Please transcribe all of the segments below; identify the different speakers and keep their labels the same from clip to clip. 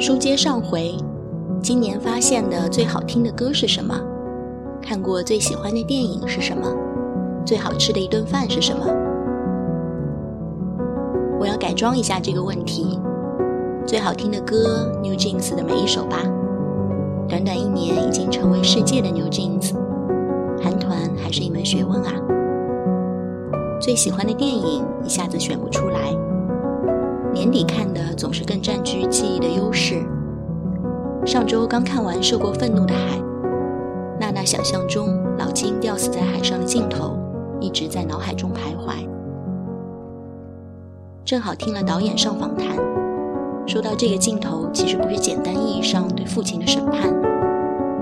Speaker 1: 书接上回，今年发现的最好听的歌是什么？看过最喜欢的电影是什么？最好吃的一顿饭是什么？我要改装一下这个问题。最好听的歌，New Jeans 的每一首吧。短短一年，已经成为世界的 New Jeans。韩团还是一门学问啊。最喜欢的电影，一下子选不出来。年底看的总是更占据记忆的优势。上周刚看完《受过愤怒的海》，娜娜想象中老金吊死在海上的镜头一直在脑海中徘徊。正好听了导演上访谈，说到这个镜头其实不是简单意义上对父亲的审判，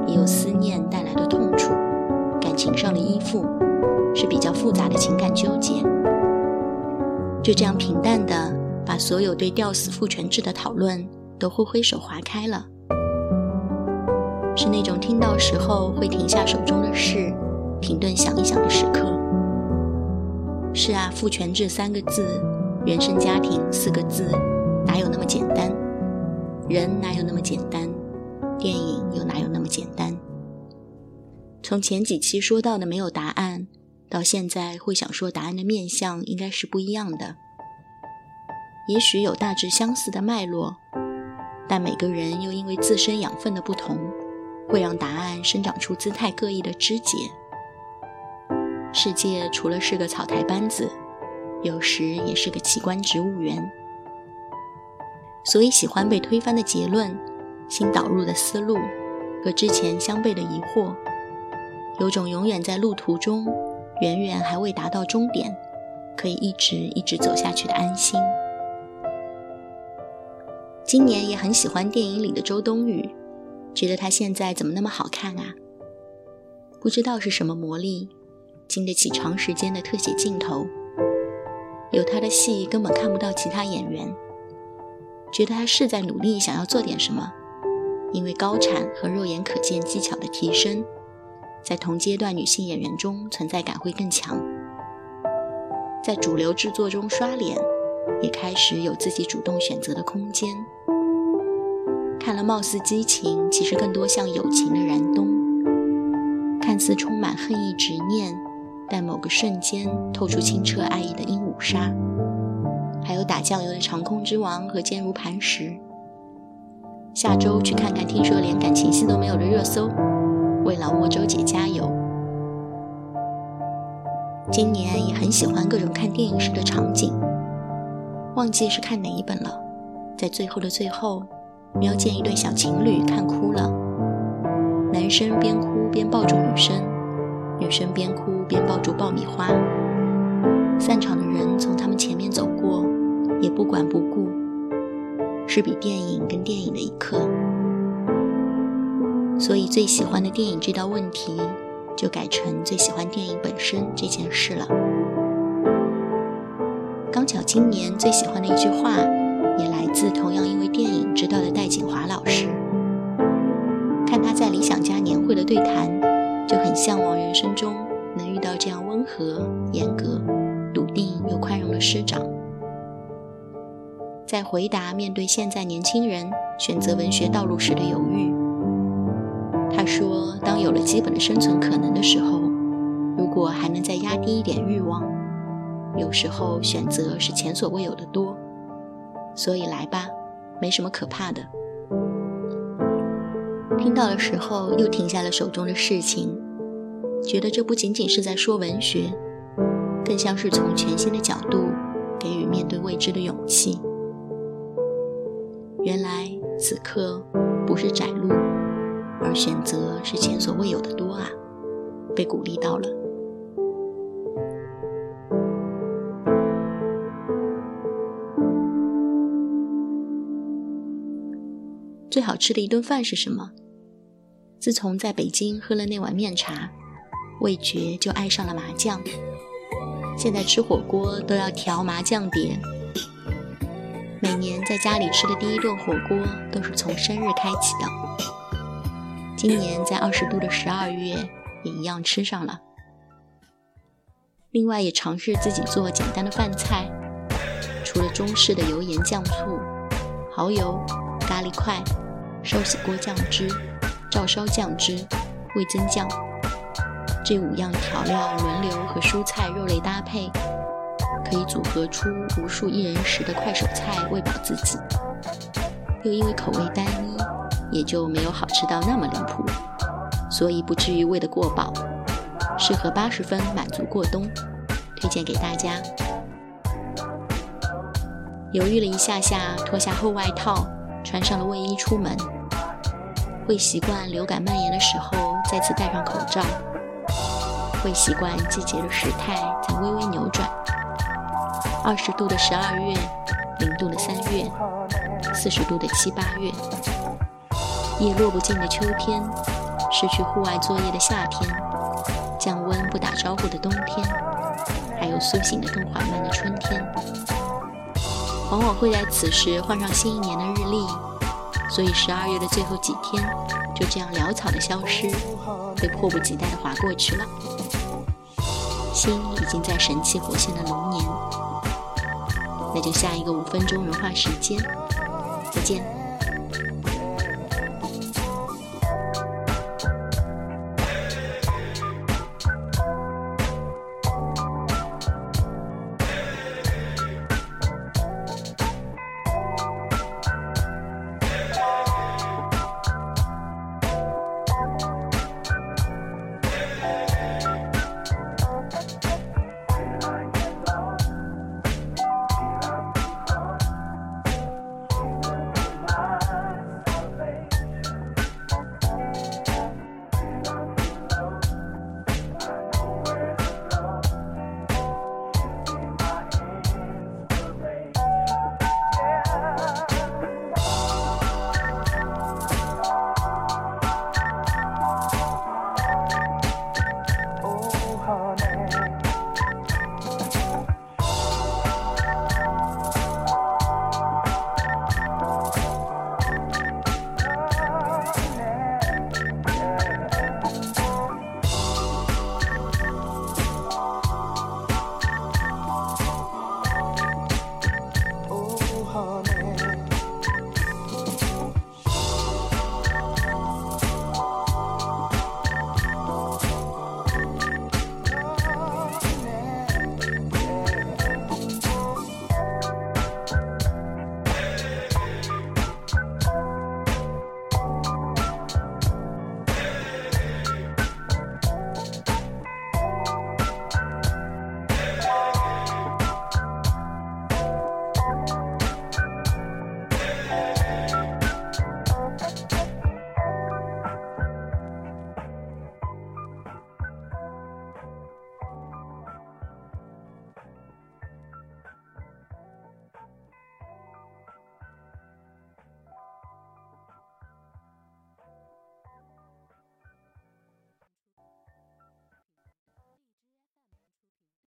Speaker 1: 也有思念带来的痛楚，感情上的依附，是比较复杂的情感纠结。就这样平淡的。所有对吊死父权制的讨论都挥挥手划开了，是那种听到时候会停下手中的事，停顿想一想的时刻。是啊，父权制三个字，原生家庭四个字，哪有那么简单？人哪有那么简单？电影又哪有那么简单？从前几期说到的没有答案，到现在会想说答案的面相应该是不一样的。也许有大致相似的脉络，但每个人又因为自身养分的不同，会让答案生长出姿态各异的枝节。世界除了是个草台班子，有时也是个奇观植物园。所以，喜欢被推翻的结论、新导入的思路和之前相悖的疑惑，有种永远在路途中，远远还未达到终点，可以一直一直走下去的安心。今年也很喜欢电影里的周冬雨，觉得她现在怎么那么好看啊？不知道是什么魔力，经得起长时间的特写镜头。有她的戏根本看不到其他演员，觉得她是在努力想要做点什么。因为高产和肉眼可见技巧的提升，在同阶段女性演员中存在感会更强，在主流制作中刷脸，也开始有自己主动选择的空间。看了貌似激情，其实更多像友情的燃冬；看似充满恨意执念，但某个瞬间透出清澈爱意的鹦鹉杀；还有打酱油的长空之王和坚如磐石。下周去看看，听说连感情戏都没有的热搜，为老莫周姐加油！今年也很喜欢各种看电影时的场景，忘记是看哪一本了，在最后的最后。瞄见一对小情侣看哭了，男生边哭边抱住女生，女生边哭边抱住爆米花。散场的人从他们前面走过，也不管不顾，是比电影跟电影的一刻。所以最喜欢的电影这道问题，就改成最喜欢电影本身这件事了。刚巧今年最喜欢的一句话。也来自同样因为电影知道的戴锦华老师。看他在理想家年会的对谈，就很向往人生中能遇到这样温和、严格、笃定又宽容的师长。在回答面对现在年轻人选择文学道路时的犹豫，他说：“当有了基本的生存可能的时候，如果还能再压低一点欲望，有时候选择是前所未有的多。”所以来吧，没什么可怕的。听到的时候，又停下了手中的事情，觉得这不仅仅是在说文学，更像是从全新的角度给予面对未知的勇气。原来此刻不是窄路，而选择是前所未有的多啊！被鼓励到了。最好吃的一顿饭是什么？自从在北京喝了那碗面茶，味觉就爱上了麻酱。现在吃火锅都要调麻酱碟。每年在家里吃的第一顿火锅都是从生日开启的。今年在二十度的十二月也一样吃上了。另外也尝试自己做简单的饭菜，除了中式的油盐酱醋、蚝油。咖喱块、寿喜锅酱汁、照烧酱汁、味增酱，这五样调料轮流和蔬菜、肉类搭配，可以组合出无数一人食的快手菜，喂饱自己。又因为口味单一，也就没有好吃到那么离谱，所以不至于喂得过饱，适合八十分满足过冬，推荐给大家。犹豫了一下下，脱下厚外套，穿上了卫衣出门。会习惯流感蔓延的时候再次戴上口罩，会习惯季节的时态在微微扭转。二十度的十二月，零度的三月。四十度的七八月，夜落不尽的秋天，失去户外作业的夏天，降温不打招呼的冬天，还有苏醒的更缓慢的春天，往往会在此时换上新一年的日历，所以十二月的最后几天就这样潦草的消失，被迫不及待的划过去了。心已经在神气活现的龙年，那就下一个五分钟融化时间。再见。